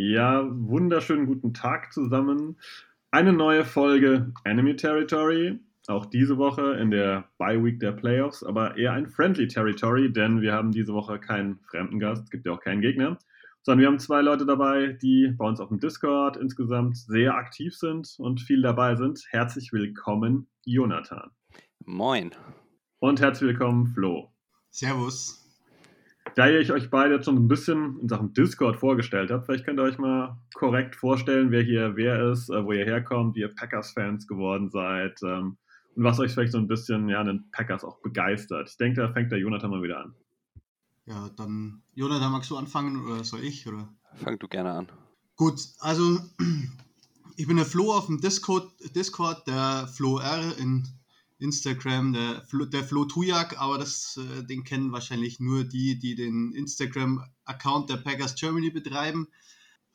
Ja, wunderschönen guten Tag zusammen. Eine neue Folge Enemy Territory. Auch diese Woche in der Bye Week der Playoffs, aber eher ein Friendly Territory, denn wir haben diese Woche keinen fremden Gast, es gibt ja auch keinen Gegner, sondern wir haben zwei Leute dabei, die bei uns auf dem Discord insgesamt sehr aktiv sind und viel dabei sind. Herzlich willkommen, Jonathan. Moin. Und herzlich willkommen, Flo. Servus. Da ich euch beide jetzt schon ein bisschen in Sachen Discord vorgestellt habe, vielleicht könnt ihr euch mal korrekt vorstellen, wer hier wer ist, äh, wo ihr herkommt, wie ihr Packers-Fans geworden seid ähm, und was euch vielleicht so ein bisschen ja, an den Packers auch begeistert. Ich denke, da fängt der Jonathan mal wieder an. Ja, dann, Jonathan, magst du anfangen oder soll ich? Oder? Fang du gerne an. Gut, also ich bin der Flo auf dem Discord, Discord der Flo R in Instagram, der Flo, der Flo Tujak, aber das, äh, den kennen wahrscheinlich nur die, die den Instagram-Account der Packers Germany betreiben.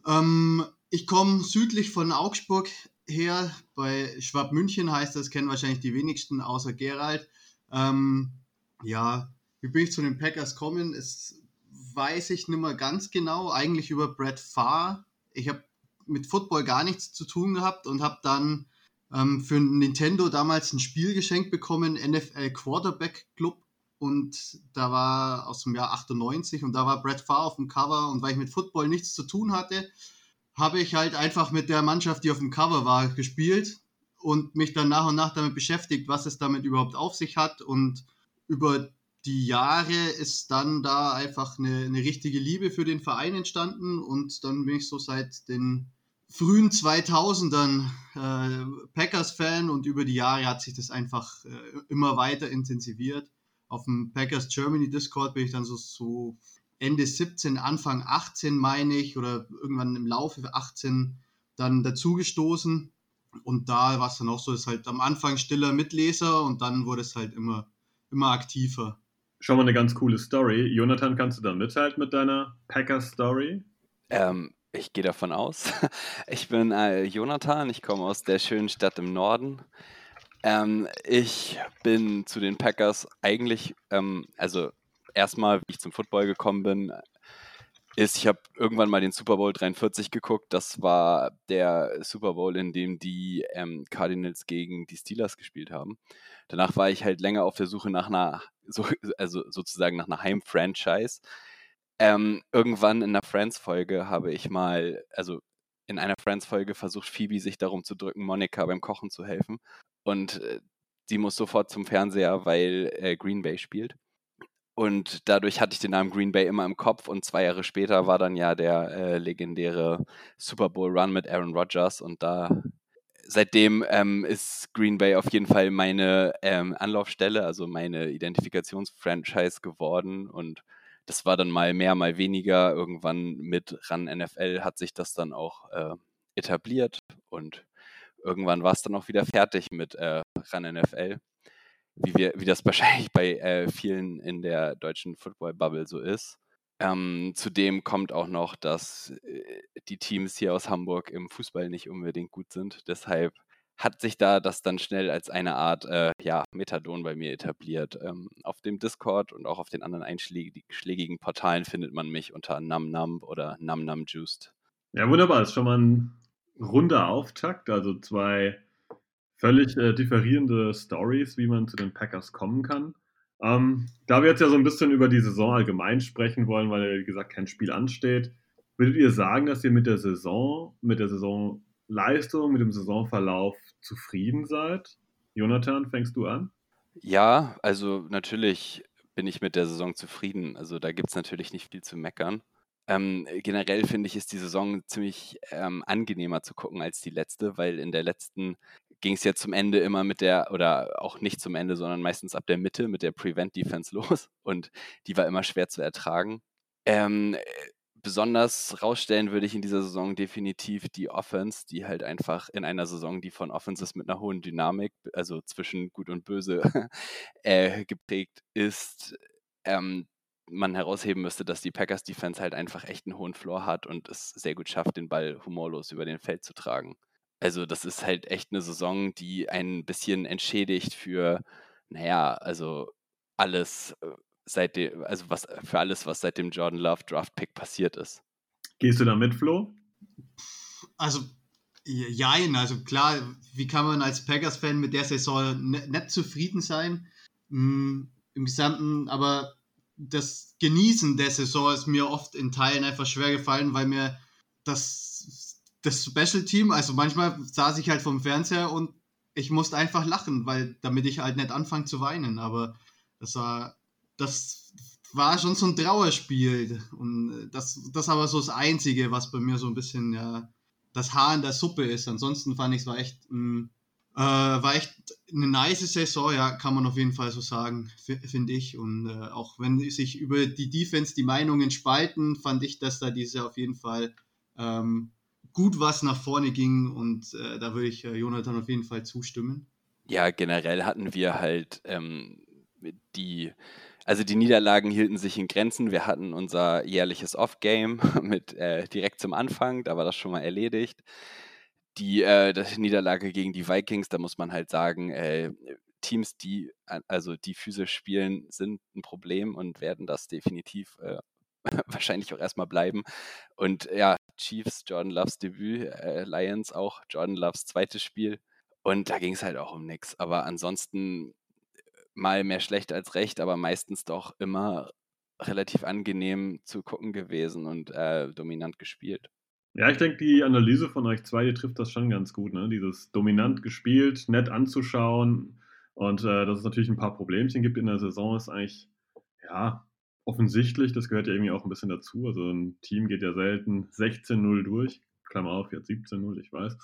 Ähm, ich komme südlich von Augsburg her, bei Schwabmünchen heißt das, kennen wahrscheinlich die wenigsten, außer Gerald. Ähm, ja, wie bin ich zu den Packers gekommen? Das weiß ich nicht mehr ganz genau, eigentlich über Brett Farr. Ich habe mit Football gar nichts zu tun gehabt und habe dann ähm, für Nintendo damals ein Spiel geschenkt bekommen, NFL Quarterback Club. Und da war aus dem Jahr 98 und da war Brett Farr auf dem Cover. Und weil ich mit Football nichts zu tun hatte, habe ich halt einfach mit der Mannschaft, die auf dem Cover war, gespielt und mich dann nach und nach damit beschäftigt, was es damit überhaupt auf sich hat. Und über die Jahre ist dann da einfach eine, eine richtige Liebe für den Verein entstanden. Und dann bin ich so seit den frühen 2000ern äh, Packers-Fan und über die Jahre hat sich das einfach äh, immer weiter intensiviert. Auf dem Packers Germany Discord bin ich dann so, so Ende 17, Anfang 18 meine ich oder irgendwann im Laufe 18 dann dazugestoßen. Und da war es dann auch so, dass halt am Anfang stiller Mitleser und dann wurde es halt immer, immer aktiver. Schon mal eine ganz coole Story. Jonathan, kannst du da mithalten mit deiner Packers-Story? Ähm, ich gehe davon aus. Ich bin äh, Jonathan, ich komme aus der schönen Stadt im Norden. Ähm, ich bin zu den Packers eigentlich, ähm, also erstmal, wie ich zum Football gekommen bin, ist, ich habe irgendwann mal den Super Bowl 43 geguckt. Das war der Super Bowl, in dem die ähm, Cardinals gegen die Steelers gespielt haben. Danach war ich halt länger auf der Suche nach einer, so, also sozusagen nach einer Heim-Franchise. Ähm, irgendwann in einer Friends-Folge habe ich mal, also in einer Friends-Folge versucht Phoebe sich darum zu drücken, Monika beim Kochen zu helfen. Und äh, sie muss sofort zum Fernseher, weil äh, Green Bay spielt. Und dadurch hatte ich den Namen Green Bay immer im Kopf. Und zwei Jahre später war dann ja der äh, legendäre Super Bowl Run mit Aaron Rodgers. Und da seitdem ähm, ist Green Bay auf jeden Fall meine ähm, Anlaufstelle, also meine Identifikationsfranchise geworden. Und das war dann mal mehr, mal weniger. Irgendwann mit RAN NFL hat sich das dann auch äh, etabliert und irgendwann war es dann auch wieder fertig mit äh, RAN NFL. Wie, wir, wie das wahrscheinlich bei äh, vielen in der deutschen Football-Bubble so ist. Ähm, zudem kommt auch noch, dass äh, die Teams hier aus Hamburg im Fußball nicht unbedingt gut sind. Deshalb hat sich da das dann schnell als eine Art äh, ja, Methadon bei mir etabliert. Ähm, auf dem Discord und auch auf den anderen einschlägigen Portalen findet man mich unter NumNum oder NumNumJuiced. Ja, wunderbar. Das ist schon mal ein runder Auftakt. Also zwei völlig äh, differierende Stories, wie man zu den Packers kommen kann. Ähm, da wir jetzt ja so ein bisschen über die Saison allgemein sprechen wollen, weil ja, wie gesagt, kein Spiel ansteht, würdet ihr sagen, dass ihr mit der Saison, mit der Saisonleistung, mit dem Saisonverlauf zufrieden seid? Jonathan, fängst du an? Ja, also natürlich bin ich mit der Saison zufrieden. Also da gibt es natürlich nicht viel zu meckern. Ähm, generell finde ich, ist die Saison ziemlich ähm, angenehmer zu gucken als die letzte, weil in der letzten ging es ja zum Ende immer mit der, oder auch nicht zum Ende, sondern meistens ab der Mitte mit der Prevent Defense los und die war immer schwer zu ertragen. Ähm, besonders rausstellen würde ich in dieser Saison definitiv die Offense, die halt einfach in einer Saison, die von Offenses mit einer hohen Dynamik, also zwischen Gut und Böse, äh, geprägt ist, ähm, man herausheben müsste, dass die Packers Defense halt einfach echt einen hohen Floor hat und es sehr gut schafft, den Ball humorlos über den Feld zu tragen. Also das ist halt echt eine Saison, die ein bisschen entschädigt für, naja, also alles äh, seitdem, also was für alles, was seit dem Jordan Love Draft Pick passiert ist. Gehst du da mit, Flo? Also, jein, also klar, wie kann man als Packers-Fan mit der Saison nicht, nicht zufrieden sein? Hm, Im Gesamten, aber das Genießen der Saison ist mir oft in Teilen einfach schwer gefallen, weil mir das, das Special Team, also manchmal saß ich halt vom Fernseher und ich musste einfach lachen, weil damit ich halt nicht anfange zu weinen. Aber das war, das war schon so ein Trauerspiel. Und das, das aber so das Einzige, was bei mir so ein bisschen ja, das Haar in der Suppe ist. Ansonsten fand ich es war echt ein äh, war echt eine nice Saison, ja, kann man auf jeden Fall so sagen, finde ich. Und äh, auch wenn sich über die Defense die Meinungen spalten, fand ich, dass da diese auf jeden Fall ähm, gut was nach vorne ging und äh, da würde ich äh, Jonathan auf jeden Fall zustimmen. Ja, generell hatten wir halt ähm, die, also die Niederlagen hielten sich in Grenzen. Wir hatten unser jährliches Off-Game mit äh, direkt zum Anfang, da war das schon mal erledigt die, äh, die Niederlage gegen die Vikings, da muss man halt sagen, äh, Teams, die also die physisch spielen, sind ein Problem und werden das definitiv äh, wahrscheinlich auch erstmal bleiben. Und ja, Chiefs, Jordan Loves Debüt, äh, Lions auch, Jordan Loves zweites Spiel. Und da ging es halt auch um nichts. Aber ansonsten mal mehr schlecht als recht, aber meistens doch immer relativ angenehm zu gucken gewesen und äh, dominant gespielt. Ja, ich denke, die Analyse von euch zwei, die trifft das schon ganz gut. Ne? Dieses dominant gespielt, nett anzuschauen und äh, dass es natürlich ein paar Problemchen gibt in der Saison, ist eigentlich, ja, offensichtlich. Das gehört ja irgendwie auch ein bisschen dazu. Also ein Team geht ja selten 16-0 durch. Klammer auf, jetzt 17-0, ich weiß.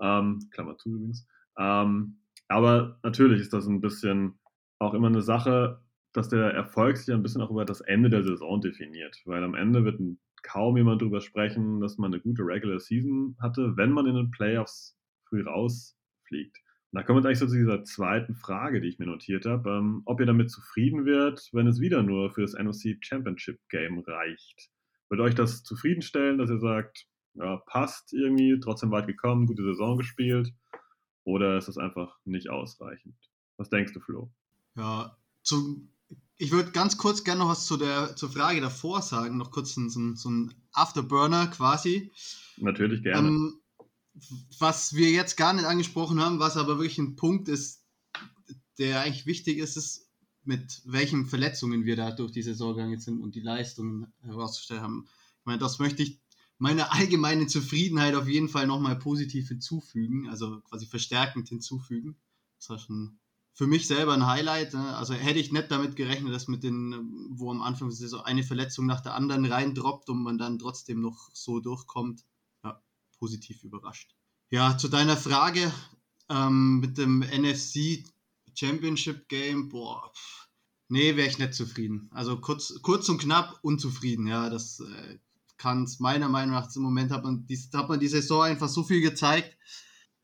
Ähm, Klammer zu übrigens. Ähm, aber natürlich ist das ein bisschen auch immer eine Sache, dass der Erfolg sich ein bisschen auch über das Ende der Saison definiert. Weil am Ende wird kaum jemand darüber sprechen, dass man eine gute Regular Season hatte, wenn man in den Playoffs früh rausfliegt. Und da kommen wir eigentlich so zu dieser zweiten Frage, die ich mir notiert habe, ähm, ob ihr damit zufrieden wird, wenn es wieder nur für das NOC Championship Game reicht. Wird euch das zufriedenstellen, dass ihr sagt, ja, passt irgendwie, trotzdem weit gekommen, gute Saison gespielt? Oder ist das einfach nicht ausreichend? Was denkst du, Flo? Ja, zum ich würde ganz kurz gerne noch was zu der, zur Frage davor sagen, noch kurz so, so, so ein Afterburner quasi. Natürlich gerne. Ähm, was wir jetzt gar nicht angesprochen haben, was aber wirklich ein Punkt ist, der eigentlich wichtig ist, ist, mit welchen Verletzungen wir da durch die Saison gegangen sind und die Leistungen herauszustellen haben. Ich meine, das möchte ich meiner allgemeinen Zufriedenheit auf jeden Fall nochmal positiv hinzufügen, also quasi verstärkend hinzufügen. Das war schon für mich selber ein Highlight. Ne? Also hätte ich nicht damit gerechnet, dass mit den, wo am Anfang so eine Verletzung nach der anderen reindroppt und man dann trotzdem noch so durchkommt. Ja, positiv überrascht. Ja, zu deiner Frage ähm, mit dem NFC Championship Game, boah, pff, nee, wäre ich nicht zufrieden. Also kurz, kurz und knapp unzufrieden, ja, das äh, kann es meiner Meinung nach im Moment hat man, die, hat man die Saison einfach so viel gezeigt,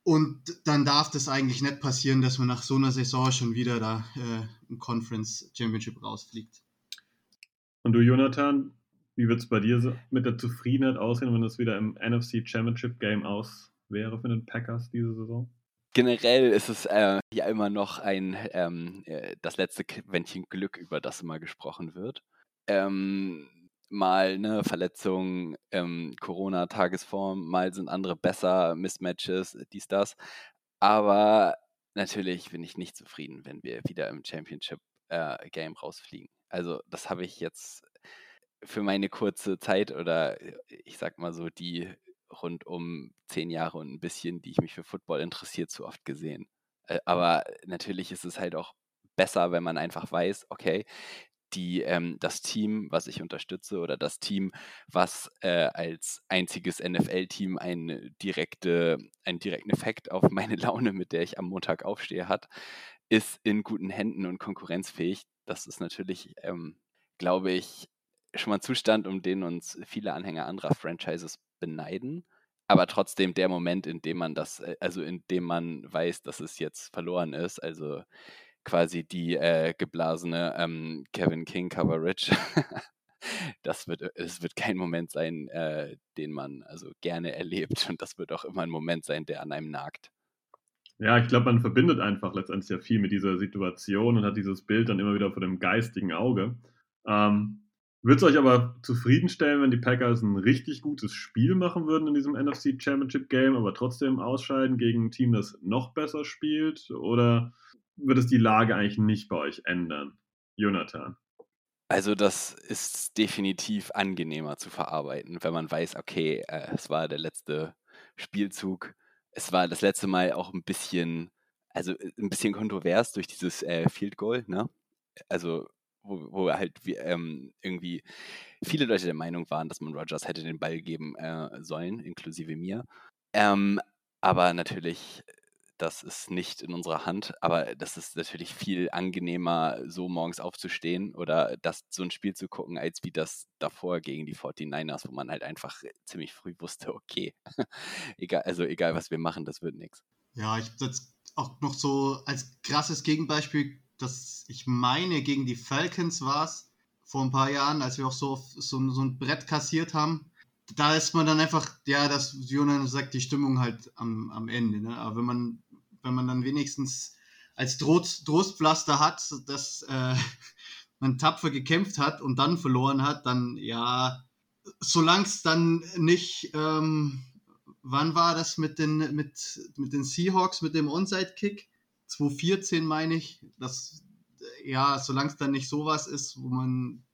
und dann darf das eigentlich nicht passieren, dass man nach so einer Saison schon wieder da äh, im Conference Championship rausfliegt. Und du, Jonathan, wie wird es bei dir mit der Zufriedenheit aussehen, wenn das wieder im NFC Championship Game aus wäre für den Packers diese Saison? Generell ist es äh, ja immer noch ein ähm, äh, das letzte Quäntchen Glück, über das immer gesprochen wird. Ähm, mal eine Verletzung, ähm, Corona, Tagesform, mal sind andere besser, Mismatches, dies, das. Aber natürlich bin ich nicht zufrieden, wenn wir wieder im Championship äh, Game rausfliegen. Also das habe ich jetzt für meine kurze Zeit oder äh, ich sag mal so die rund um zehn Jahre und ein bisschen, die ich mich für Football interessiert, zu oft gesehen. Äh, aber natürlich ist es halt auch besser, wenn man einfach weiß, okay, die, ähm, das Team, was ich unterstütze oder das Team, was äh, als einziges NFL-Team eine direkte, einen direkten Effekt auf meine Laune, mit der ich am Montag aufstehe, hat, ist in guten Händen und konkurrenzfähig. Das ist natürlich, ähm, glaube ich, schon mal ein Zustand, um den uns viele Anhänger anderer Franchises beneiden. Aber trotzdem der Moment, in dem man das, äh, also in dem man weiß, dass es jetzt verloren ist, also quasi die äh, geblasene ähm, Kevin King Coverage. das wird, es wird kein Moment sein, äh, den man also gerne erlebt. Und das wird auch immer ein Moment sein, der an einem nagt. Ja, ich glaube, man verbindet einfach letztendlich ja viel mit dieser Situation und hat dieses Bild dann immer wieder vor dem geistigen Auge. Ähm, würde es euch aber zufriedenstellen, wenn die Packers ein richtig gutes Spiel machen würden in diesem NFC Championship Game, aber trotzdem ausscheiden gegen ein Team, das noch besser spielt? Oder wird es die Lage eigentlich nicht bei euch ändern? Jonathan. Also das ist definitiv angenehmer zu verarbeiten, wenn man weiß, okay, äh, es war der letzte Spielzug. Es war das letzte Mal auch ein bisschen, also äh, ein bisschen kontrovers durch dieses äh, Field Goal, ne? Also wo, wo halt wie, ähm, irgendwie viele Leute der Meinung waren, dass man Rogers hätte den Ball geben äh, sollen, inklusive mir. Ähm, aber natürlich, das ist nicht in unserer Hand. Aber das ist natürlich viel angenehmer, so morgens aufzustehen oder das so ein Spiel zu gucken, als wie das davor gegen die 49ers, wo man halt einfach ziemlich früh wusste, okay, egal, also egal was wir machen, das wird nichts. Ja, ich jetzt auch noch so als krasses Gegenbeispiel das, ich meine, gegen die Falcons war es vor ein paar Jahren, als wir auch so, so, so ein Brett kassiert haben. Da ist man dann einfach, ja, das Jonas sagt, die Stimmung halt am, am Ende. Ne? Aber wenn man, wenn man dann wenigstens als Trost, Trostpflaster hat, dass äh, man tapfer gekämpft hat und dann verloren hat, dann ja, solange es dann nicht, ähm, wann war das mit den, mit, mit den Seahawks, mit dem Onside-Kick? 2014 meine ich, dass, ja, solange es dann nicht sowas ist, wo man,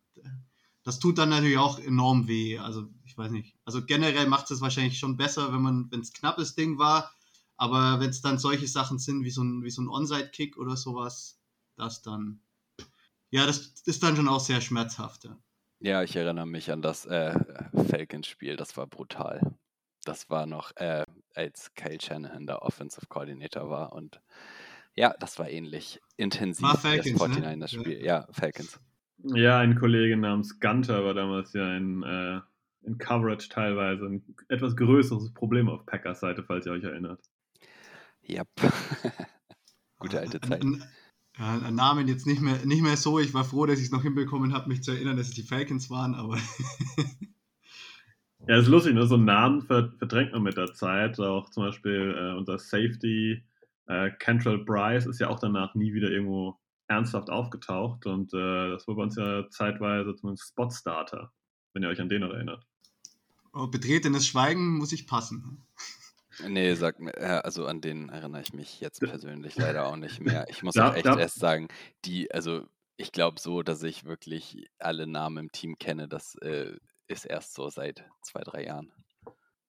das tut dann natürlich auch enorm weh. Also, ich weiß nicht. Also generell macht es wahrscheinlich schon besser, wenn man, wenn es knappes Ding war, aber wenn es dann solche Sachen sind, wie so ein, wie so ein Onside-Kick oder sowas, das dann, ja, das ist dann schon auch sehr schmerzhaft. Ja, ja ich erinnere mich an das äh, Falcons-Spiel, das war brutal. Das war noch, äh, als Kyle Shanahan der Offensive Coordinator war und ja, das war ähnlich intensiv. War Falcons, das 49 ne? Spiel. Ja. ja, Falcons. Ja, ein Kollege namens Gunter war damals ja in, äh, in Coverage teilweise ein etwas größeres Problem auf Packers Seite, falls ihr euch erinnert. Ja. Gute alte Zeit. Ja, Namen jetzt nicht mehr, nicht mehr so. Ich war froh, dass ich es noch hinbekommen habe, mich zu erinnern, dass es die Falcons waren, aber. ja, ist lustig, ne? so Namen verdrängt man mit der Zeit. Auch zum Beispiel äh, unser Safety äh, Cantrell Bryce ist ja auch danach nie wieder irgendwo ernsthaft aufgetaucht und äh, das war bei uns ja zeitweise zumindest Spotstarter, wenn ihr euch an den noch erinnert. Oh, betretenes Schweigen muss ich passen. Nee, sag mir, äh, also an den erinnere ich mich jetzt persönlich leider auch nicht mehr. Ich muss da, auch echt da, erst sagen, die, also ich glaube so, dass ich wirklich alle Namen im Team kenne, das äh, ist erst so seit zwei, drei Jahren.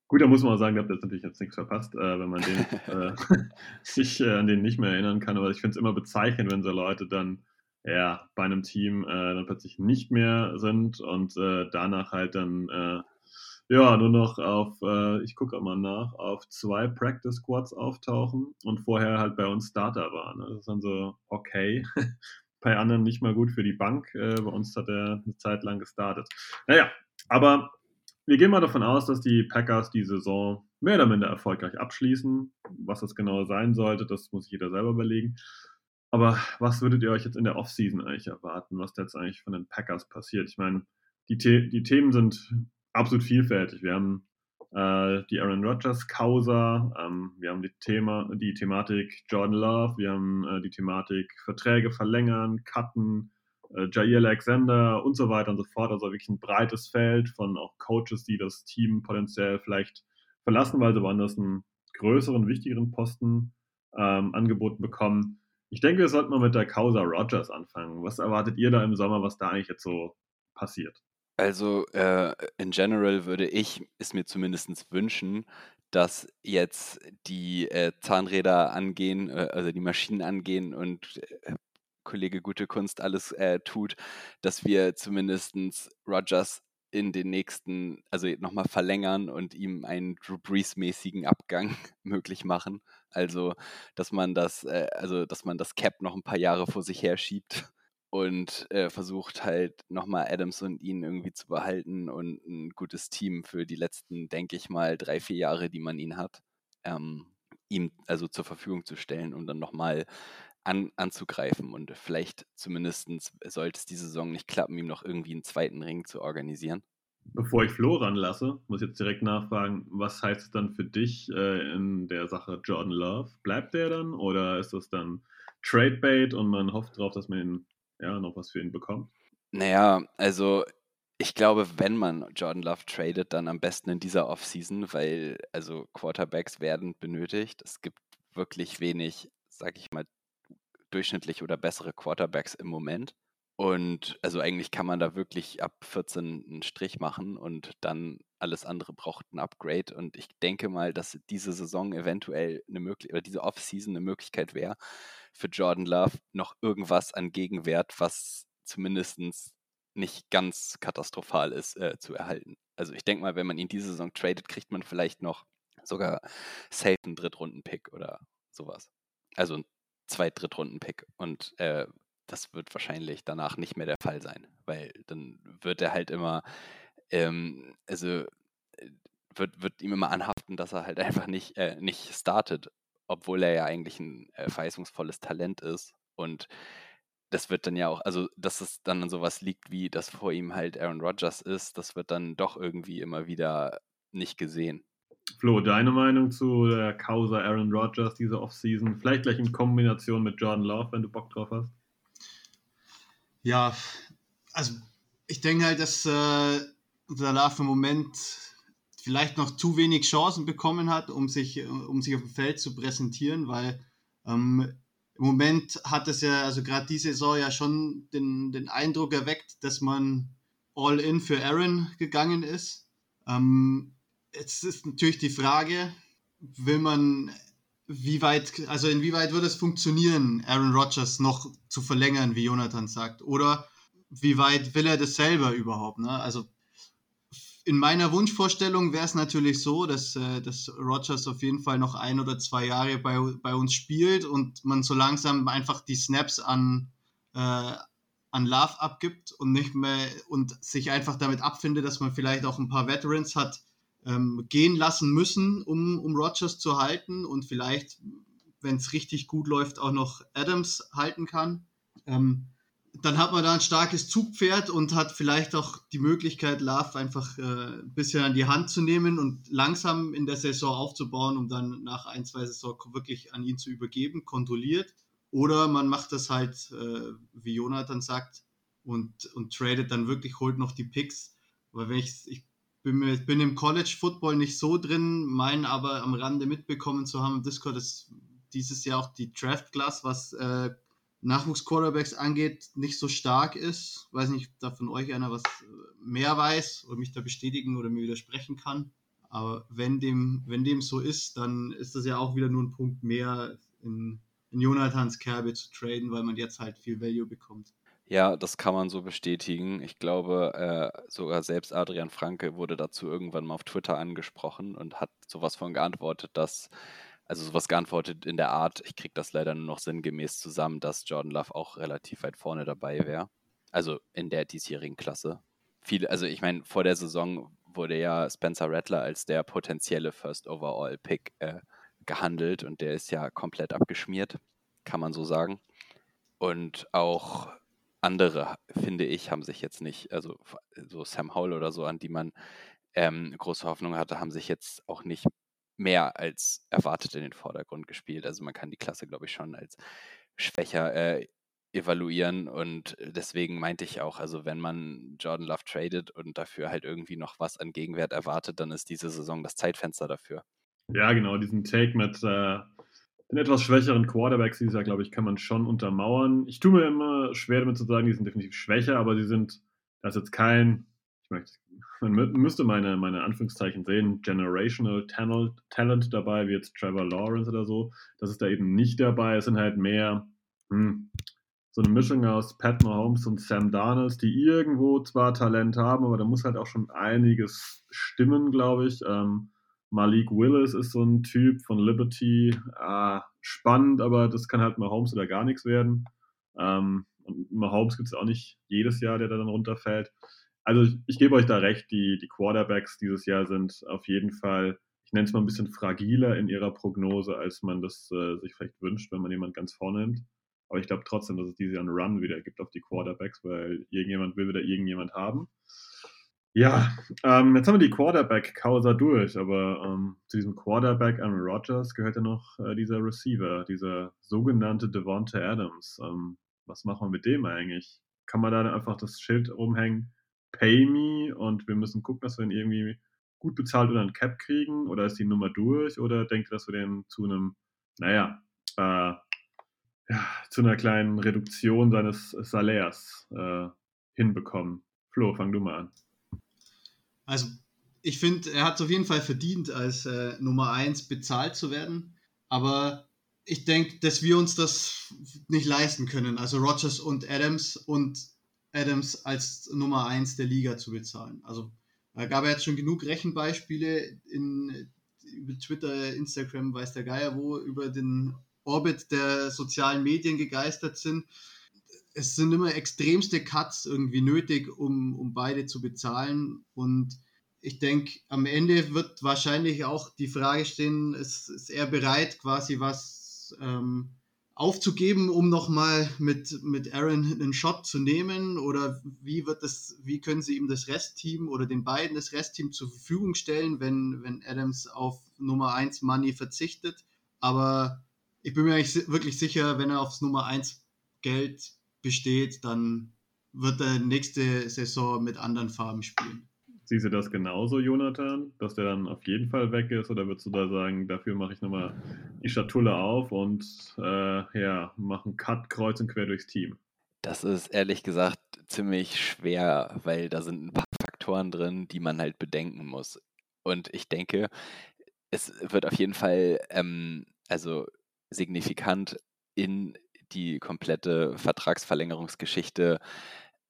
Gut, da muss man auch sagen, ihr habt jetzt natürlich jetzt nichts verpasst, äh, wenn man den, äh, sich äh, an den nicht mehr erinnern kann. Aber ich finde es immer bezeichnend, wenn so Leute dann ja, bei einem Team äh, dann plötzlich nicht mehr sind und danach halt dann ja nur noch auf, ich gucke mal nach, auf zwei Practice Squads auftauchen und vorher halt bei uns Starter waren. Das ist dann so okay. bei anderen nicht mal gut für die Bank. bei uns hat er eine Zeit lang gestartet. Naja, aber wir gehen mal davon aus, dass die Packers die Saison mehr oder minder erfolgreich abschließen. Was das genau sein sollte, das muss jeder selber überlegen. Aber was würdet ihr euch jetzt in der Offseason eigentlich erwarten, was jetzt eigentlich von den Packers passiert? Ich meine, die, The die Themen sind absolut vielfältig. Wir haben äh, die Aaron Rodgers Causa, ähm, wir haben die, Thema, die Thematik Jordan Love, wir haben äh, die Thematik Verträge verlängern, cutten, äh, Jair Alexander und so weiter und so fort. Also wirklich ein breites Feld von auch Coaches, die das Team potenziell vielleicht verlassen, weil sie woanders einen größeren, wichtigeren Posten ähm, angeboten bekommen. Ich denke, wir sollten mal mit der Causa Rogers anfangen. Was erwartet ihr da im Sommer, was da eigentlich jetzt so passiert? Also äh, in general würde ich es mir zumindest wünschen, dass jetzt die äh, Zahnräder angehen, äh, also die Maschinen angehen und äh, Kollege Gute Kunst alles äh, tut, dass wir zumindest Rogers in den nächsten, also nochmal verlängern und ihm einen Drew Brees-mäßigen Abgang möglich machen. Also, dass man das, äh, also dass man das Cap noch ein paar Jahre vor sich her schiebt und äh, versucht halt nochmal Adams und ihn irgendwie zu behalten und ein gutes Team für die letzten, denke ich mal, drei, vier Jahre, die man ihn hat, ähm, ihm also zur Verfügung zu stellen, um dann nochmal an, anzugreifen und vielleicht zumindest sollte es diese Saison nicht klappen, ihm noch irgendwie einen zweiten Ring zu organisieren. Bevor ich Flo ranlasse, muss ich jetzt direkt nachfragen, was heißt es dann für dich äh, in der Sache Jordan Love? Bleibt der dann oder ist das dann Tradebait und man hofft darauf, dass man ihn, ja, noch was für ihn bekommt? Naja, also ich glaube, wenn man Jordan Love tradet, dann am besten in dieser Offseason, weil also Quarterbacks werden benötigt. Es gibt wirklich wenig, sag ich mal, durchschnittlich oder bessere Quarterbacks im Moment. Und also eigentlich kann man da wirklich ab 14 einen Strich machen und dann alles andere braucht ein Upgrade. Und ich denke mal, dass diese Saison eventuell eine Möglichkeit oder diese Offseason eine Möglichkeit wäre, für Jordan Love noch irgendwas an Gegenwert, was zumindest nicht ganz katastrophal ist, äh, zu erhalten. Also ich denke mal, wenn man ihn diese Saison tradet, kriegt man vielleicht noch sogar safe einen Drittrunden-Pick oder sowas. Also ein Zweit-Drittrunden-Pick. Und äh, das wird wahrscheinlich danach nicht mehr der Fall sein, weil dann wird er halt immer, ähm, also äh, wird, wird ihm immer anhaften, dass er halt einfach nicht, äh, nicht startet, obwohl er ja eigentlich ein äh, verheißungsvolles Talent ist. Und das wird dann ja auch, also dass es dann an sowas liegt, wie dass vor ihm halt Aaron Rodgers ist, das wird dann doch irgendwie immer wieder nicht gesehen. Flo, deine Meinung zu der Causa Aaron Rodgers diese Offseason? Vielleicht gleich in Kombination mit Jordan Love, wenn du Bock drauf hast. Ja, also ich denke halt, dass äh, der Love im Moment vielleicht noch zu wenig Chancen bekommen hat, um sich, um sich auf dem Feld zu präsentieren, weil ähm, im Moment hat es ja, also gerade diese Saison ja schon den, den Eindruck erweckt, dass man all in für Aaron gegangen ist. Ähm, Jetzt ist natürlich die Frage, will man, wie weit, also inwieweit würde es funktionieren, Aaron Rodgers noch zu verlängern, wie Jonathan sagt, oder wie weit will er das selber überhaupt? Ne? Also in meiner Wunschvorstellung wäre es natürlich so, dass, äh, dass Rodgers auf jeden Fall noch ein oder zwei Jahre bei, bei uns spielt und man so langsam einfach die Snaps an, äh, an Love abgibt und nicht mehr und sich einfach damit abfindet, dass man vielleicht auch ein paar Veterans hat, ähm, gehen lassen müssen, um, um Rogers zu halten und vielleicht, wenn es richtig gut läuft, auch noch Adams halten kann. Ähm, dann hat man da ein starkes Zugpferd und hat vielleicht auch die Möglichkeit, Love einfach äh, ein bisschen an die Hand zu nehmen und langsam in der Saison aufzubauen, um dann nach ein, zwei Saison wirklich an ihn zu übergeben, kontrolliert. Oder man macht das halt, äh, wie Jonathan sagt, und, und tradet dann wirklich, holt noch die Picks. Weil wenn ich, ich bin, bin im College Football nicht so drin, mein aber am Rande mitbekommen zu haben im Discord, dass dieses Jahr auch die Draft Class, was äh, Nachwuchs-Quarterbacks angeht, nicht so stark ist. Weiß nicht, da von euch einer was mehr weiß oder mich da bestätigen oder mir widersprechen kann. Aber wenn dem, wenn dem so ist, dann ist das ja auch wieder nur ein Punkt mehr in, in Jonathans Kerbe zu traden, weil man jetzt halt viel Value bekommt. Ja, das kann man so bestätigen. Ich glaube, äh, sogar selbst Adrian Franke wurde dazu irgendwann mal auf Twitter angesprochen und hat sowas von geantwortet, dass, also sowas geantwortet in der Art, ich kriege das leider nur noch sinngemäß zusammen, dass Jordan Love auch relativ weit vorne dabei wäre. Also in der diesjährigen Klasse. Viele, also ich meine, vor der Saison wurde ja Spencer Rattler als der potenzielle First Overall Pick äh, gehandelt und der ist ja komplett abgeschmiert, kann man so sagen. Und auch andere, finde ich, haben sich jetzt nicht, also so Sam Howell oder so, an die man ähm, große Hoffnung hatte, haben sich jetzt auch nicht mehr als erwartet in den Vordergrund gespielt. Also man kann die Klasse, glaube ich, schon als schwächer äh, evaluieren und deswegen meinte ich auch, also wenn man Jordan Love tradet und dafür halt irgendwie noch was an Gegenwert erwartet, dann ist diese Saison das Zeitfenster dafür. Ja, genau, diesen Take mit äh, den etwas schwächeren Quarterbacks dieses Jahr, glaube ich, kann man schon untermauern. Ich tue mir immer schwer damit zu sagen, die sind definitiv schwächer, aber sie sind, das ist jetzt kein, möchte, man müsste meine, meine Anführungszeichen sehen, Generational Talent, Talent dabei, wie jetzt Trevor Lawrence oder so. Das ist da eben nicht dabei. Es sind halt mehr hm, so eine Mischung aus Pat Mahomes und Sam Darnold, die irgendwo zwar Talent haben, aber da muss halt auch schon einiges stimmen, glaube ich. Ähm, Malik Willis ist so ein Typ von Liberty. Äh, spannend, aber das kann halt mal Holmes oder gar nichts werden. Ähm, und Mahomes gibt es auch nicht jedes Jahr, der da dann runterfällt. Also ich, ich gebe euch da recht, die, die Quarterbacks dieses Jahr sind auf jeden Fall, ich nenne es mal ein bisschen fragiler in ihrer Prognose, als man das äh, sich vielleicht wünscht, wenn man jemand ganz vorne nimmt. Aber ich glaube trotzdem, dass es dieses Jahr einen Run wieder gibt auf die Quarterbacks, weil irgendjemand will wieder irgendjemand haben. Ja, ähm, jetzt haben wir die Quarterback-Causa durch, aber ähm, zu diesem Quarterback Aaron Rodgers gehört ja noch äh, dieser Receiver, dieser sogenannte Devonta Adams. Ähm, was machen wir mit dem eigentlich? Kann man da einfach das Schild rumhängen, Pay me und wir müssen gucken, dass wir ihn irgendwie gut bezahlt oder ein Cap kriegen? Oder ist die Nummer durch? Oder denkt ihr, dass wir den zu einem, naja, äh, ja, zu einer kleinen Reduktion seines Salärs äh, hinbekommen? Flo, fang du mal an. Also, ich finde, er hat es auf jeden Fall verdient, als äh, Nummer 1 bezahlt zu werden. Aber ich denke, dass wir uns das nicht leisten können. Also Rogers und Adams und Adams als Nummer 1 der Liga zu bezahlen. Also da gab es jetzt schon genug Rechenbeispiele in über Twitter, Instagram, weiß der Geier wo, über den Orbit der sozialen Medien gegeistert sind. Es sind immer extremste Cuts irgendwie nötig, um, um beide zu bezahlen. Und ich denke, am Ende wird wahrscheinlich auch die Frage stehen, ist, ist er bereit, quasi was ähm, aufzugeben, um nochmal mit, mit Aaron einen Shot zu nehmen? Oder wie wird das, wie können sie ihm das Restteam oder den beiden das Restteam zur Verfügung stellen, wenn, wenn Adams auf Nummer 1 Money verzichtet? Aber ich bin mir eigentlich wirklich sicher, wenn er aufs Nummer 1 Geld besteht, dann wird er nächste Saison mit anderen Farben spielen. Siehst du das genauso, Jonathan, dass der dann auf jeden Fall weg ist? Oder würdest du da sagen, dafür mache ich nochmal die Schatulle auf und äh, ja, mache einen Cut kreuz und quer durchs Team? Das ist ehrlich gesagt ziemlich schwer, weil da sind ein paar Faktoren drin, die man halt bedenken muss. Und ich denke, es wird auf jeden Fall ähm, also signifikant in die komplette Vertragsverlängerungsgeschichte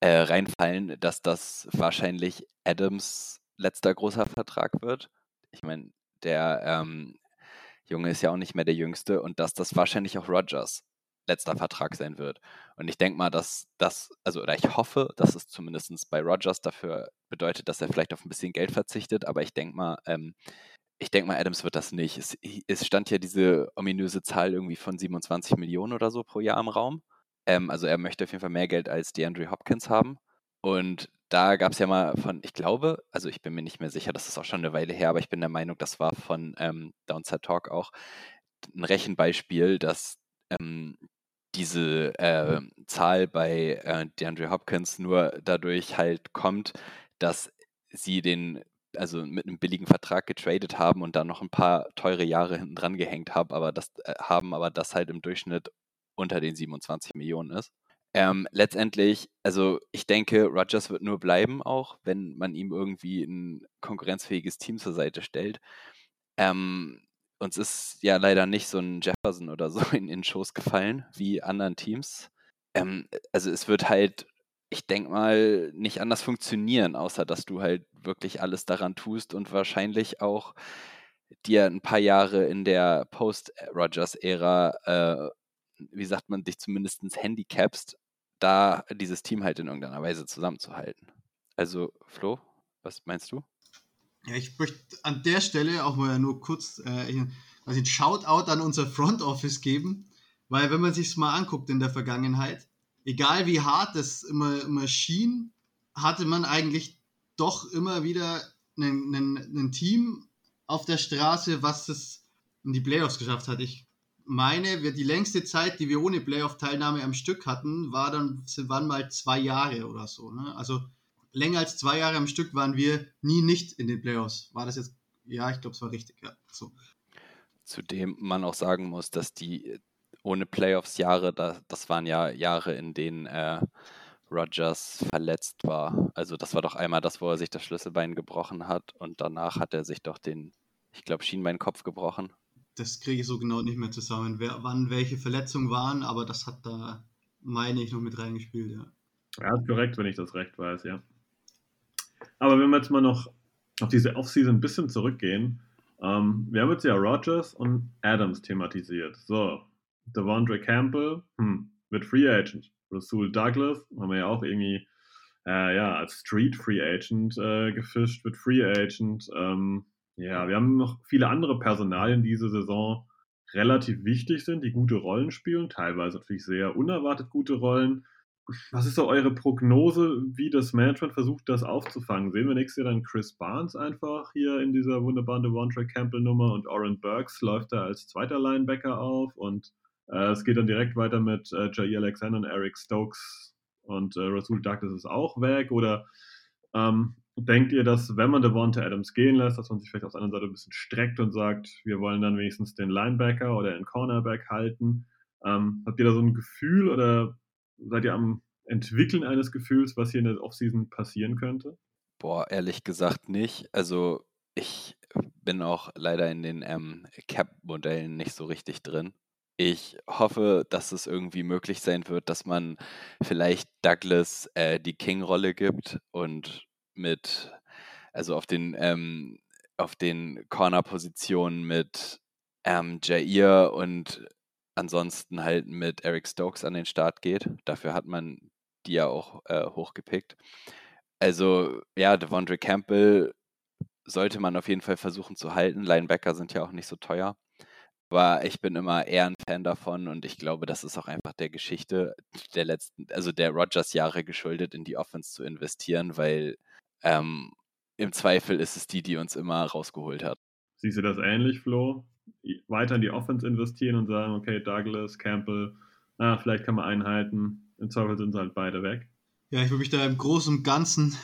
äh, reinfallen, dass das wahrscheinlich Adams letzter großer Vertrag wird. Ich meine, der ähm, Junge ist ja auch nicht mehr der Jüngste und dass das wahrscheinlich auch Rogers letzter Vertrag sein wird. Und ich denke mal, dass das, also, oder ich hoffe, dass es zumindest bei Rogers dafür bedeutet, dass er vielleicht auf ein bisschen Geld verzichtet, aber ich denke mal, ähm, ich denke mal, Adams wird das nicht. Es, es, stand ja diese ominöse Zahl irgendwie von 27 Millionen oder so pro Jahr im Raum. Ähm, also er möchte auf jeden Fall mehr Geld als DeAndre Hopkins haben. Und da gab es ja mal von, ich glaube, also ich bin mir nicht mehr sicher, das ist auch schon eine Weile her, aber ich bin der Meinung, das war von ähm, Downside Talk auch ein Rechenbeispiel, dass ähm, diese äh, Zahl bei äh, DeAndre Hopkins nur dadurch halt kommt, dass sie den also mit einem billigen Vertrag getradet haben und dann noch ein paar teure Jahre hinten dran gehängt haben, aber das äh, haben, aber das halt im Durchschnitt unter den 27 Millionen ist. Ähm, letztendlich, also ich denke, Rogers wird nur bleiben, auch wenn man ihm irgendwie ein konkurrenzfähiges Team zur Seite stellt. Ähm, uns ist ja leider nicht so ein Jefferson oder so in den Schoß gefallen wie anderen Teams. Ähm, also es wird halt, ich denke mal, nicht anders funktionieren, außer dass du halt wirklich alles daran tust und wahrscheinlich auch dir ein paar Jahre in der Post-Rogers-Ära äh, wie sagt man, dich zumindest handicapst, da dieses Team halt in irgendeiner Weise zusammenzuhalten. Also, Flo, was meinst du? Ja, ich möchte an der Stelle auch mal nur kurz äh, also einen Shoutout an unser Front Office geben, weil wenn man sich es mal anguckt in der Vergangenheit, egal wie hart das immer, immer schien, hatte man eigentlich doch immer wieder ein Team auf der Straße, was es in die Playoffs geschafft hat. Ich meine, wir, die längste Zeit, die wir ohne Playoff-Teilnahme am Stück hatten, war dann, waren mal zwei Jahre oder so. Ne? Also länger als zwei Jahre am Stück waren wir nie nicht in den Playoffs. War das jetzt? Ja, ich glaube, es war richtig. Ja, so. Zudem man auch sagen muss, dass die ohne Playoffs-Jahre, da, das waren ja Jahre, in denen äh, Rogers verletzt war. Also das war doch einmal das, wo er sich das Schlüsselbein gebrochen hat und danach hat er sich doch den, ich glaube, Schienbeinkopf gebrochen das kriege ich so genau nicht mehr zusammen, wer, wann welche Verletzungen waren, aber das hat da, meine ich, noch mit reingespielt, ja. Ja, ist korrekt, wenn ich das recht weiß, ja. Aber wenn wir jetzt mal noch auf diese Offseason ein bisschen zurückgehen, ähm, wir haben jetzt ja Rogers und Adams thematisiert. So, Devondre Campbell hm, wird Free Agent. Rasul Douglas haben wir ja auch irgendwie äh, ja, als Street Free Agent äh, gefischt, wird Free Agent. Ähm, ja, wir haben noch viele andere Personalien diese Saison relativ wichtig sind, die gute Rollen spielen, teilweise natürlich sehr unerwartet gute Rollen. Was ist so eure Prognose, wie das Management versucht, das aufzufangen? Sehen wir nächstes Jahr dann Chris Barnes einfach hier in dieser wunderbaren Devontre Campbell-Nummer und Oren Burks läuft da als zweiter Linebacker auf und äh, es geht dann direkt weiter mit äh, Jair Alexander und Eric Stokes und äh, Rasul Douglas ist auch weg oder ähm, denkt ihr, dass wenn man Devonta Adams gehen lässt, dass man sich vielleicht auf der anderen Seite ein bisschen streckt und sagt, wir wollen dann wenigstens den Linebacker oder den Cornerback halten? Ähm, habt ihr da so ein Gefühl oder seid ihr am Entwickeln eines Gefühls, was hier in der Offseason passieren könnte? Boah, ehrlich gesagt nicht. Also ich bin auch leider in den ähm, Cap-Modellen nicht so richtig drin. Ich hoffe, dass es irgendwie möglich sein wird, dass man vielleicht Douglas äh, die King-Rolle gibt und mit, also auf den, ähm, auf den Corner-Positionen mit ähm, Jair und ansonsten halt mit Eric Stokes an den Start geht. Dafür hat man die ja auch äh, hochgepickt. Also ja, Devondre Campbell sollte man auf jeden Fall versuchen zu halten. Linebacker sind ja auch nicht so teuer. Aber ich bin immer eher ein Fan davon und ich glaube, das ist auch einfach der Geschichte der letzten, also der Rogers-Jahre geschuldet, in die Offense zu investieren, weil ähm, im Zweifel ist es die, die uns immer rausgeholt hat. Siehst du das ähnlich, Flo? Weiter in die Offense investieren und sagen, okay, Douglas, Campbell, ah, vielleicht kann man einhalten. Im Zweifel sind sie halt beide weg. Ja, ich würde mich da im Großen und Ganzen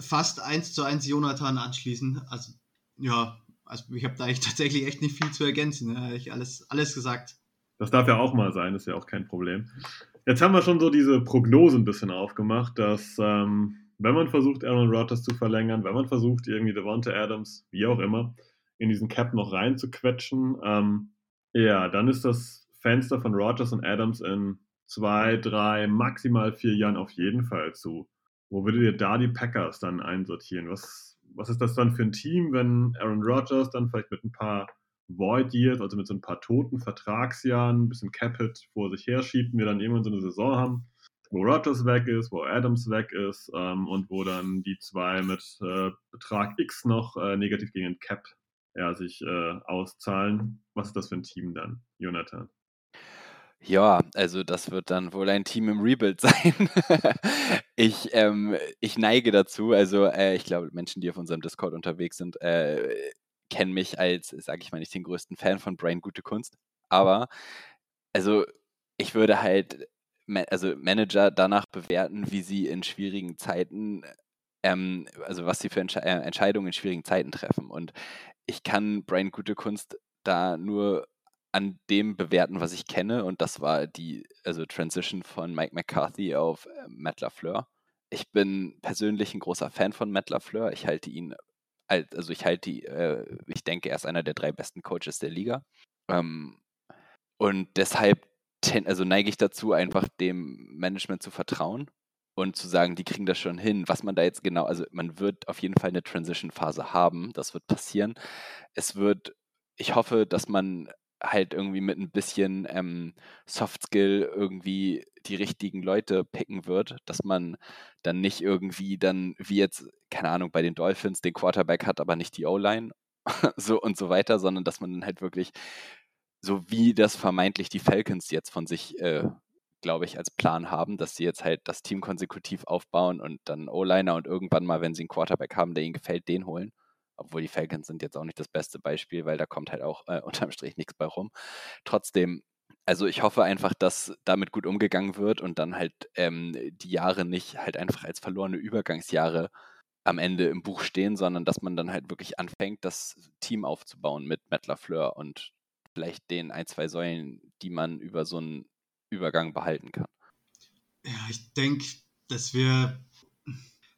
fast eins zu eins Jonathan anschließen. Also, ja, also ich habe da eigentlich tatsächlich echt nicht viel zu ergänzen. Ja, ich alles, alles gesagt. Das darf ja auch mal sein, ist ja auch kein Problem. Jetzt haben wir schon so diese Prognose ein bisschen aufgemacht, dass ähm, wenn man versucht, Aaron Rodgers zu verlängern, wenn man versucht, irgendwie Devonta Adams, wie auch immer, in diesen Cap noch rein zu quetschen, ähm, ja, dann ist das Fenster von Rodgers und Adams in zwei, drei, maximal vier Jahren auf jeden Fall zu. Wo würdet ihr da die Packers dann einsortieren? Was, was ist das dann für ein Team, wenn Aaron Rodgers dann vielleicht mit ein paar Void Years, also mit so ein paar toten Vertragsjahren, ein bisschen Cap-Hit vor sich herschiebt, wir dann irgendwann so eine Saison haben, wo Rodgers weg ist, wo Adams weg ist ähm, und wo dann die zwei mit äh, Betrag X noch äh, negativ gegen den Cap ja, sich äh, auszahlen. Was ist das für ein Team dann, Jonathan? Ja, also das wird dann wohl ein Team im Rebuild sein. ich, ähm, ich neige dazu, also äh, ich glaube, Menschen, die auf unserem Discord unterwegs sind, äh, kennen mich als, sage ich mal, nicht den größten Fan von Brian Gute Kunst. Aber, also ich würde halt also Manager danach bewerten, wie sie in schwierigen Zeiten, ähm, also was sie für Entsche äh, Entscheidungen in schwierigen Zeiten treffen. Und ich kann Brian Gutekunst da nur an dem bewerten, was ich kenne. Und das war die also Transition von Mike McCarthy auf äh, Matt LaFleur. Ich bin persönlich ein großer Fan von Matt LaFleur. Ich halte ihn, also ich halte äh, ich denke, er ist einer der drei besten Coaches der Liga. Ähm, und deshalb also neige ich dazu, einfach dem Management zu vertrauen und zu sagen, die kriegen das schon hin. Was man da jetzt genau, also man wird auf jeden Fall eine Transition-Phase haben, das wird passieren. Es wird, ich hoffe, dass man halt irgendwie mit ein bisschen ähm, Soft Skill irgendwie die richtigen Leute picken wird, dass man dann nicht irgendwie dann, wie jetzt, keine Ahnung, bei den Dolphins den Quarterback hat, aber nicht die O-Line so und so weiter, sondern dass man dann halt wirklich so wie das vermeintlich die Falcons jetzt von sich, äh, glaube ich, als Plan haben, dass sie jetzt halt das Team konsekutiv aufbauen und dann O-Liner und irgendwann mal, wenn sie einen Quarterback haben, der ihnen gefällt, den holen. Obwohl die Falcons sind jetzt auch nicht das beste Beispiel, weil da kommt halt auch äh, unterm Strich nichts bei rum. Trotzdem, also ich hoffe einfach, dass damit gut umgegangen wird und dann halt ähm, die Jahre nicht halt einfach als verlorene Übergangsjahre am Ende im Buch stehen, sondern dass man dann halt wirklich anfängt, das Team aufzubauen mit Matt LaFleur und vielleicht den ein, zwei Säulen, die man über so einen Übergang behalten kann. Ja, ich denke, dass wir,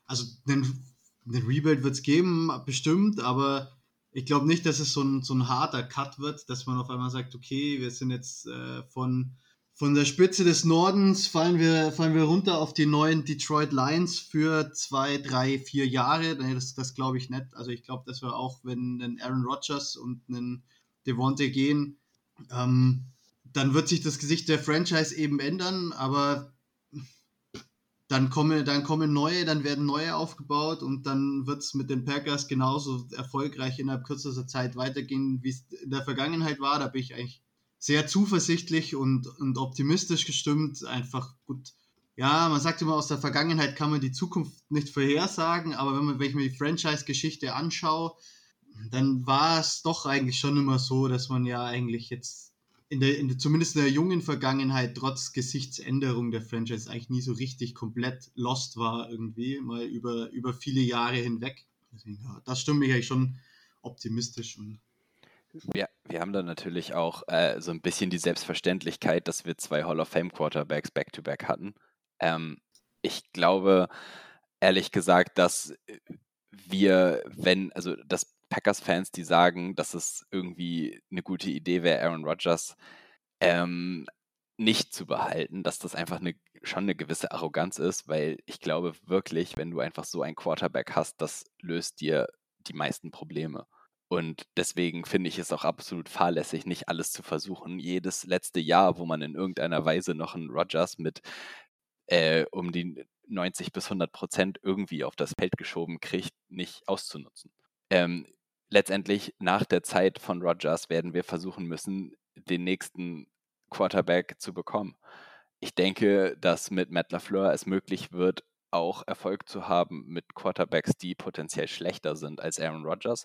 also einen, einen Rebuild wird es geben, bestimmt, aber ich glaube nicht, dass es so ein, so ein harter Cut wird, dass man auf einmal sagt, okay, wir sind jetzt äh, von, von der Spitze des Nordens, fallen wir, fallen wir runter auf die neuen Detroit Lions für zwei, drei, vier Jahre. Das, das glaube ich nicht. Also ich glaube, dass wir auch, wenn ein Aaron Rodgers und ein Devontae gehen, ähm, dann wird sich das Gesicht der Franchise eben ändern, aber dann kommen, dann kommen neue, dann werden neue aufgebaut und dann wird es mit den Packers genauso erfolgreich innerhalb kürzester Zeit weitergehen, wie es in der Vergangenheit war. Da bin ich eigentlich sehr zuversichtlich und, und optimistisch gestimmt. Einfach gut. Ja, man sagt immer, aus der Vergangenheit kann man die Zukunft nicht vorhersagen, aber wenn, man, wenn ich mir die Franchise-Geschichte anschaue, dann war es doch eigentlich schon immer so, dass man ja eigentlich jetzt in der, in der, zumindest in der jungen Vergangenheit, trotz Gesichtsänderung der Franchise, eigentlich nie so richtig komplett lost war, irgendwie, mal über, über viele Jahre hinweg. Deswegen, ja, das stimmt mich eigentlich schon optimistisch. Und wir, wir haben dann natürlich auch äh, so ein bisschen die Selbstverständlichkeit, dass wir zwei Hall of Fame Quarterbacks back-to-back hatten. Ähm, ich glaube, ehrlich gesagt, dass wir, wenn, also dass Packers-Fans, die sagen, dass es irgendwie eine gute Idee wäre, Aaron Rodgers ähm, nicht zu behalten, dass das einfach eine, schon eine gewisse Arroganz ist, weil ich glaube wirklich, wenn du einfach so einen Quarterback hast, das löst dir die meisten Probleme. Und deswegen finde ich es auch absolut fahrlässig, nicht alles zu versuchen. Jedes letzte Jahr, wo man in irgendeiner Weise noch einen Rodgers mit äh, um die 90 bis 100 Prozent irgendwie auf das Feld geschoben kriegt, nicht auszunutzen. Ähm, letztendlich nach der Zeit von Rodgers werden wir versuchen müssen, den nächsten Quarterback zu bekommen. Ich denke, dass mit Matt LaFleur es möglich wird, auch Erfolg zu haben mit Quarterbacks, die potenziell schlechter sind als Aaron Rodgers.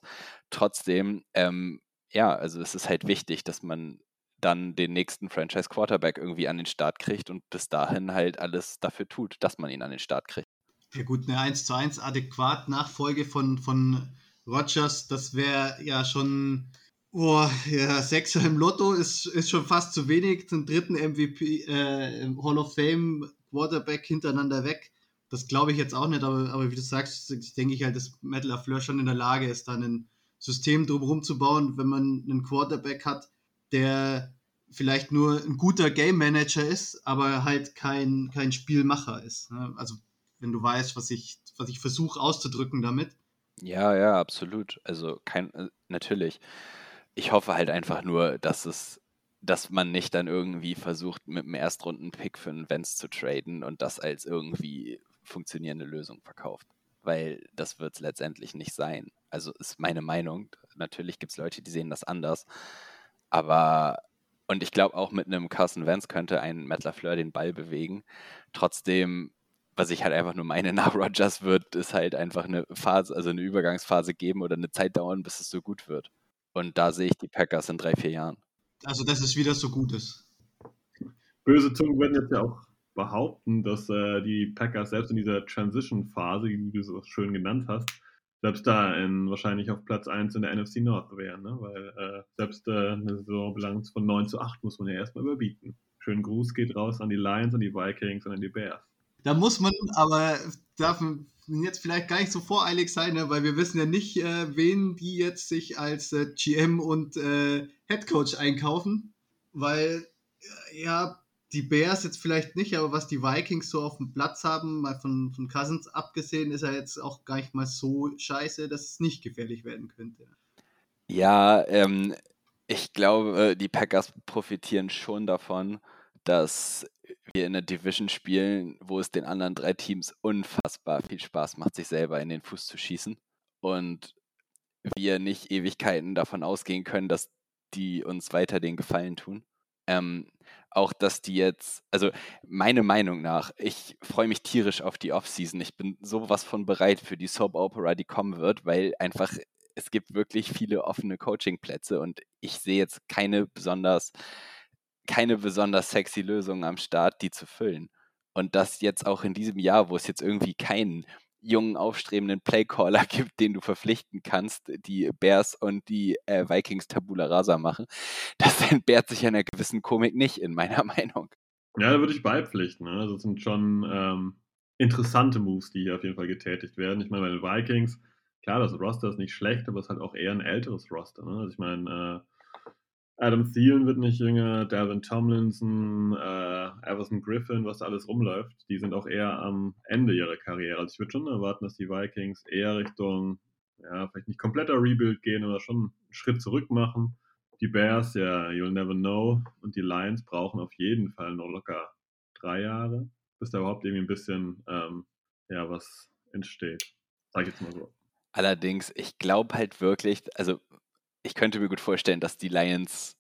Trotzdem, ähm, ja, also es ist halt wichtig, dass man dann den nächsten Franchise Quarterback irgendwie an den Start kriegt und bis dahin halt alles dafür tut, dass man ihn an den Start kriegt. Ja gut, eine 1 zu 1 adäquat Nachfolge von, von Rogers, das wäre ja schon, oh, ja, Sechser im Lotto ist, ist schon fast zu wenig, den dritten MVP, äh, Hall of Fame Quarterback hintereinander weg. Das glaube ich jetzt auch nicht, aber, aber wie du sagst, denke ich halt, dass Matt LaFleur schon in der Lage ist, dann ein System drumherum zu bauen, wenn man einen Quarterback hat, der vielleicht nur ein guter Game Manager ist, aber halt kein, kein Spielmacher ist. Ne? Also wenn du weißt, was ich, was ich versuche auszudrücken damit. Ja, ja, absolut. Also kein, äh, natürlich. Ich hoffe halt einfach nur, dass es, dass man nicht dann irgendwie versucht, mit dem Erstrunden-Pick für einen Vents zu traden und das als irgendwie funktionierende Lösung verkauft. Weil das wird es letztendlich nicht sein. Also ist meine Meinung. Natürlich gibt es Leute, die sehen das anders. Aber, und ich glaube auch mit einem Carson Vance könnte ein Matt LaFleur den Ball bewegen. Trotzdem was ich halt einfach nur meine nach Rogers wird, ist halt einfach eine Phase, also eine Übergangsphase geben oder eine Zeit dauern, bis es so gut wird. Und da sehe ich die Packers in drei, vier Jahren. Also, dass es wieder so gut ist. Böse Zungen würden jetzt ja auch behaupten, dass äh, die Packers selbst in dieser Transition-Phase, die du so schön genannt hast, selbst da in, wahrscheinlich auf Platz 1 in der NFC North wären, ne? weil äh, selbst äh, eine Saisonbilanz von 9 zu 8 muss man ja erstmal überbieten. Schönen Gruß geht raus an die Lions, an die Vikings und an die Bears. Da muss man aber, darf jetzt vielleicht gar nicht so voreilig sein, ne? weil wir wissen ja nicht, äh, wen die jetzt sich als äh, GM und äh, Head Coach einkaufen, weil äh, ja, die Bears jetzt vielleicht nicht, aber was die Vikings so auf dem Platz haben, mal von, von Cousins abgesehen, ist er jetzt auch gar nicht mal so scheiße, dass es nicht gefährlich werden könnte. Ja, ähm, ich glaube, die Packers profitieren schon davon, dass wir in der Division spielen, wo es den anderen drei Teams unfassbar viel Spaß macht, sich selber in den Fuß zu schießen. Und wir nicht Ewigkeiten davon ausgehen können, dass die uns weiter den Gefallen tun. Ähm, auch, dass die jetzt, also meine Meinung nach, ich freue mich tierisch auf die Offseason. Ich bin sowas von bereit für die Soap Opera, die kommen wird, weil einfach es gibt wirklich viele offene Coaching-Plätze und ich sehe jetzt keine besonders keine besonders sexy Lösung am Start, die zu füllen. Und das jetzt auch in diesem Jahr, wo es jetzt irgendwie keinen jungen, aufstrebenden Playcaller gibt, den du verpflichten kannst, die Bears und die äh, Vikings Tabula Rasa machen, das entbehrt sich einer gewissen Komik nicht, in meiner Meinung. Ja, da würde ich beipflichten. Ne? Das sind schon ähm, interessante Moves, die hier auf jeden Fall getätigt werden. Ich meine, bei den Vikings, klar, das Roster ist nicht schlecht, aber es ist halt auch eher ein älteres Roster. Ne? Also ich meine, äh, Adam Thielen wird nicht jünger, Dalvin Tomlinson, äh, Everson Griffin, was da alles rumläuft, die sind auch eher am Ende ihrer Karriere. Also ich würde schon erwarten, dass die Vikings eher Richtung, ja, vielleicht nicht kompletter Rebuild gehen, aber schon einen Schritt zurück machen. Die Bears, ja, you'll never know. Und die Lions brauchen auf jeden Fall noch locker drei Jahre. bis da überhaupt irgendwie ein bisschen ähm, ja, was entsteht. Sag ich jetzt mal so. Allerdings, ich glaube halt wirklich, also ich könnte mir gut vorstellen, dass die Lions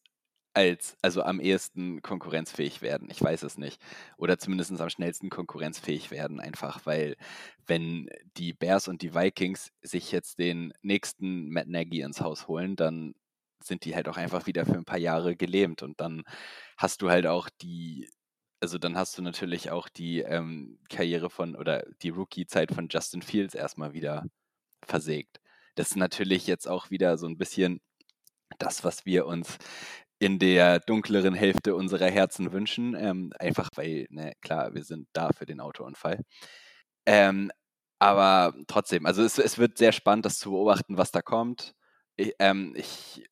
als, also am ehesten konkurrenzfähig werden. Ich weiß es nicht. Oder zumindest am schnellsten konkurrenzfähig werden, einfach weil, wenn die Bears und die Vikings sich jetzt den nächsten Matt Nagy ins Haus holen, dann sind die halt auch einfach wieder für ein paar Jahre gelähmt und dann hast du halt auch die, also dann hast du natürlich auch die ähm, Karriere von oder die Rookie-Zeit von Justin Fields erstmal wieder versägt. Das ist natürlich jetzt auch wieder so ein bisschen das, was wir uns in der dunkleren Hälfte unserer Herzen wünschen. Ähm, einfach weil, ne, klar, wir sind da für den Autounfall. Ähm, aber trotzdem, also es, es, wird sehr spannend, das zu beobachten, was da kommt. Ich, ähm, ich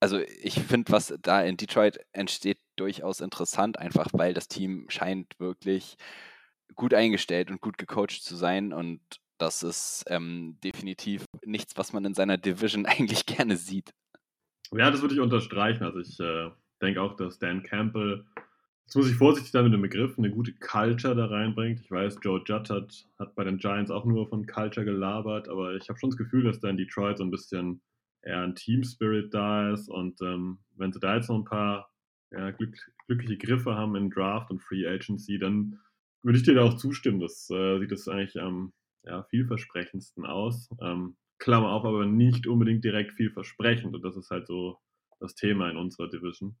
also ich finde, was da in Detroit entsteht, durchaus interessant, einfach weil das Team scheint wirklich gut eingestellt und gut gecoacht zu sein und das ist ähm, definitiv nichts, was man in seiner Division eigentlich gerne sieht. Ja, das würde ich unterstreichen. Also ich äh, denke auch, dass Dan Campbell, jetzt muss ich vorsichtig sein mit dem Begriff, eine gute Culture da reinbringt. Ich weiß, Joe Judd hat, hat bei den Giants auch nur von Culture gelabert, aber ich habe schon das Gefühl, dass da in Detroit so ein bisschen eher ein Team Spirit da ist und ähm, wenn sie da jetzt noch ein paar ja, glück, glückliche Griffe haben in Draft und Free Agency, dann würde ich dir da auch zustimmen. Das äh, sieht das eigentlich am ja, vielversprechendsten aus. Ähm, Klammer auf, aber nicht unbedingt direkt vielversprechend. Und das ist halt so das Thema in unserer Division.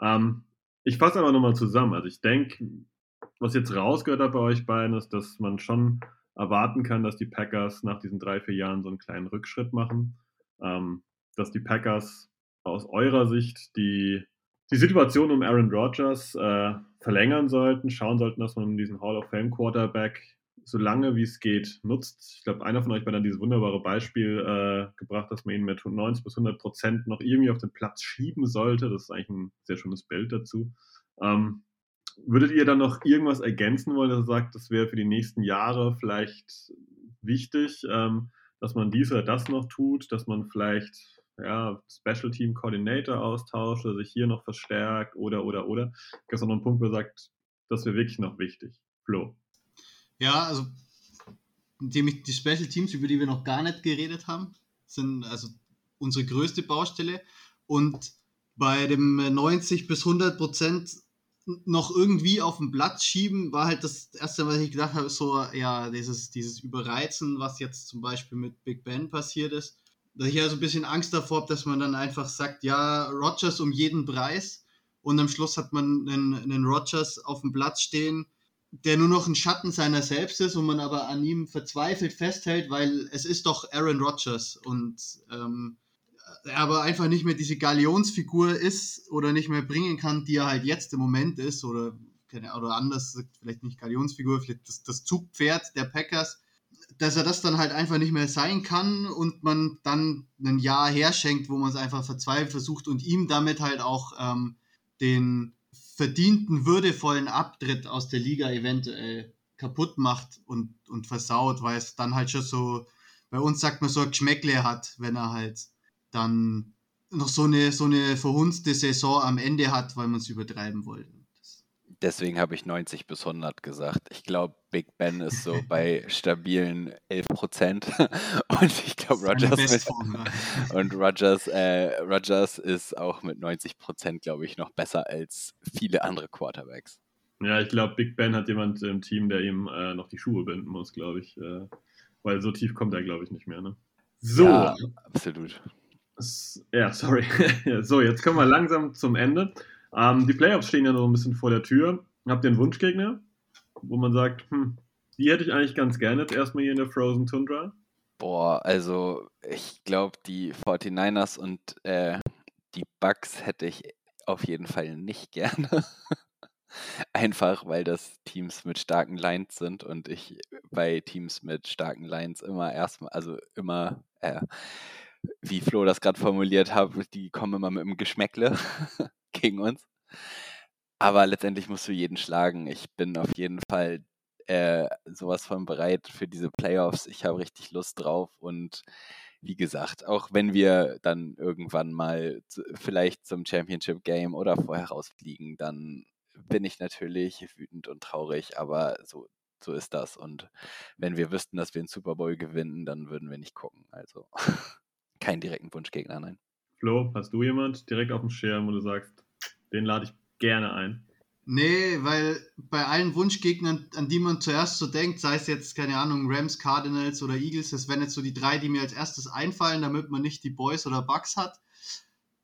Ähm, ich fasse aber nochmal zusammen. Also ich denke, was jetzt rausgehört hat bei euch beiden, ist, dass man schon erwarten kann, dass die Packers nach diesen drei, vier Jahren so einen kleinen Rückschritt machen. Ähm, dass die Packers aus eurer Sicht die, die Situation um Aaron Rodgers äh, verlängern sollten, schauen sollten, dass man diesen Hall of Fame Quarterback so lange wie es geht nutzt. Ich glaube, einer von euch hat dann dieses wunderbare Beispiel äh, gebracht, dass man ihn mit 90 bis 100 Prozent noch irgendwie auf den Platz schieben sollte. Das ist eigentlich ein sehr schönes Bild dazu. Ähm, würdet ihr dann noch irgendwas ergänzen wollen, dass ihr sagt, das wäre für die nächsten Jahre vielleicht wichtig, ähm, dass man dies oder das noch tut, dass man vielleicht ja, Special Team Coordinator austauscht oder sich hier noch verstärkt oder, oder, oder. Gibt es noch einen Punkt, wo ihr sagt, das wäre wirklich noch wichtig? Flo. Ja, also die, die Special Teams, über die wir noch gar nicht geredet haben, sind also unsere größte Baustelle. Und bei dem 90 bis 100 Prozent noch irgendwie auf den Platz schieben, war halt das erste, was ich gedacht habe, so, ja, dieses, dieses Überreizen, was jetzt zum Beispiel mit Big Ben passiert ist. Dass ich also ein bisschen Angst davor habe, dass man dann einfach sagt, ja, Rogers um jeden Preis und am Schluss hat man einen, einen Rogers auf dem Platz stehen, der nur noch ein Schatten seiner selbst ist und man aber an ihm verzweifelt festhält, weil es ist doch Aaron Rodgers und ähm, er aber einfach nicht mehr diese Galionsfigur ist oder nicht mehr bringen kann, die er halt jetzt im Moment ist oder, oder anders, vielleicht nicht Galionsfigur, vielleicht das, das Zugpferd der Packers, dass er das dann halt einfach nicht mehr sein kann und man dann ein Jahr herschenkt, wo man es einfach verzweifelt versucht und ihm damit halt auch ähm, den verdienten, würdevollen Abtritt aus der Liga eventuell kaputt macht und, und versaut, weil es dann halt schon so, bei uns sagt man so ein Geschmäckle hat, wenn er halt dann noch so eine, so eine verhunzte Saison am Ende hat, weil man es übertreiben wollte. Deswegen habe ich 90 bis 100 gesagt. Ich glaube, Big Ben ist so bei stabilen 11 Prozent. Und ich glaube, Rogers, und Rogers, äh, Rogers ist auch mit 90 Prozent, glaube ich, noch besser als viele andere Quarterbacks. Ja, ich glaube, Big Ben hat jemand im Team, der ihm äh, noch die Schuhe binden muss, glaube ich. Äh, weil so tief kommt er, glaube ich, nicht mehr. Ne? So. Ja, absolut. Ja, sorry. so, jetzt kommen wir langsam zum Ende. Ähm, die Playoffs stehen ja noch ein bisschen vor der Tür. Habt ihr einen Wunschgegner, wo man sagt, hm, die hätte ich eigentlich ganz gerne jetzt erstmal hier in der Frozen Tundra? Boah, also ich glaube, die 49ers und äh, die Bucks hätte ich auf jeden Fall nicht gerne. Einfach weil das Teams mit starken Lines sind und ich bei Teams mit starken Lines immer erstmal, also immer, äh, wie Flo das gerade formuliert hat, die kommen immer mit dem Geschmäckle. gegen uns. Aber letztendlich musst du jeden schlagen. Ich bin auf jeden Fall äh, sowas von bereit für diese Playoffs. Ich habe richtig Lust drauf und wie gesagt, auch wenn wir dann irgendwann mal zu, vielleicht zum Championship Game oder vorher rausfliegen, dann bin ich natürlich wütend und traurig, aber so, so ist das. Und wenn wir wüssten, dass wir einen Super Bowl gewinnen, dann würden wir nicht gucken. Also keinen direkten Wunschgegner, nein. Flo, hast du jemand direkt auf dem Schirm, wo du sagst, den lade ich gerne ein? Nee, weil bei allen Wunschgegnern, an die man zuerst so denkt, sei es jetzt, keine Ahnung, Rams, Cardinals oder Eagles, das wären jetzt so die drei, die mir als erstes einfallen, damit man nicht die Boys oder Bucks hat.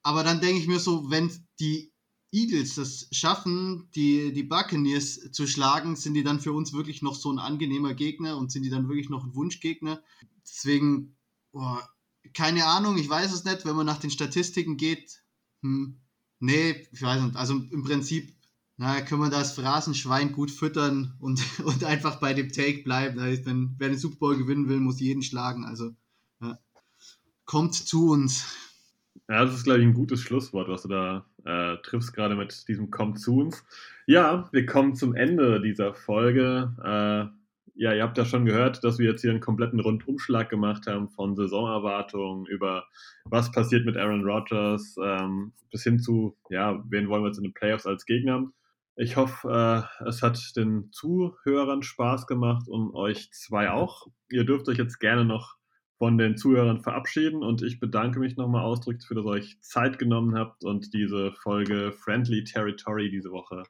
Aber dann denke ich mir so, wenn die Eagles das schaffen, die, die Buccaneers zu schlagen, sind die dann für uns wirklich noch so ein angenehmer Gegner und sind die dann wirklich noch ein Wunschgegner. Deswegen, boah, keine Ahnung, ich weiß es nicht, wenn man nach den Statistiken geht. Hm, nee, ich weiß nicht. Also im Prinzip, na, können wir das Phrasenschwein gut füttern und, und einfach bei dem Take bleiben. Das heißt, wenn, wer den Super Bowl gewinnen will, muss jeden schlagen. Also ja. kommt zu uns. Ja, das ist, glaube ich, ein gutes Schlusswort, was du da äh, triffst, gerade mit diesem Kommt zu uns. Ja, wir kommen zum Ende dieser Folge. Äh, ja, ihr habt ja schon gehört, dass wir jetzt hier einen kompletten Rundumschlag gemacht haben von Saisonerwartungen über was passiert mit Aaron Rodgers ähm, bis hin zu, ja, wen wollen wir jetzt in den Playoffs als Gegner. Ich hoffe, äh, es hat den Zuhörern Spaß gemacht und euch zwei auch. Ihr dürft euch jetzt gerne noch von den Zuhörern verabschieden und ich bedanke mich nochmal ausdrücklich für, dass ihr euch Zeit genommen habt und diese Folge Friendly Territory diese Woche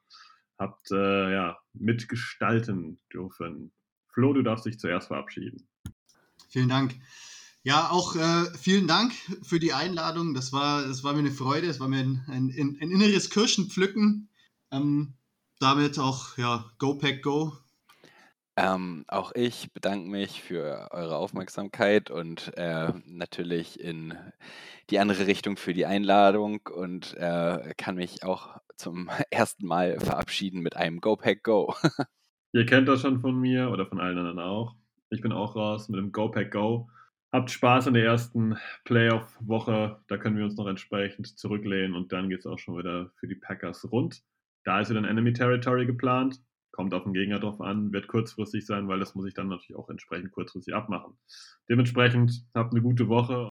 habt äh, ja, mitgestalten dürfen. Flo, du darfst dich zuerst verabschieden. Vielen Dank. Ja, auch äh, vielen Dank für die Einladung. Das war, das war mir eine Freude. Es war mir ein, ein, ein inneres Kirschenpflücken. Ähm, damit auch, ja, Go Pack Go. Ähm, auch ich bedanke mich für eure Aufmerksamkeit und äh, natürlich in die andere Richtung für die Einladung und äh, kann mich auch zum ersten Mal verabschieden mit einem Go Pack Go. Ihr kennt das schon von mir oder von allen anderen auch. Ich bin auch raus mit dem Go Pack Go. Habt Spaß in der ersten Playoff-Woche. Da können wir uns noch entsprechend zurücklehnen und dann geht es auch schon wieder für die Packers rund. Da ist wieder ein Enemy Territory geplant kommt auf den Gegner drauf an, wird kurzfristig sein, weil das muss ich dann natürlich auch entsprechend kurzfristig abmachen. Dementsprechend habt eine gute Woche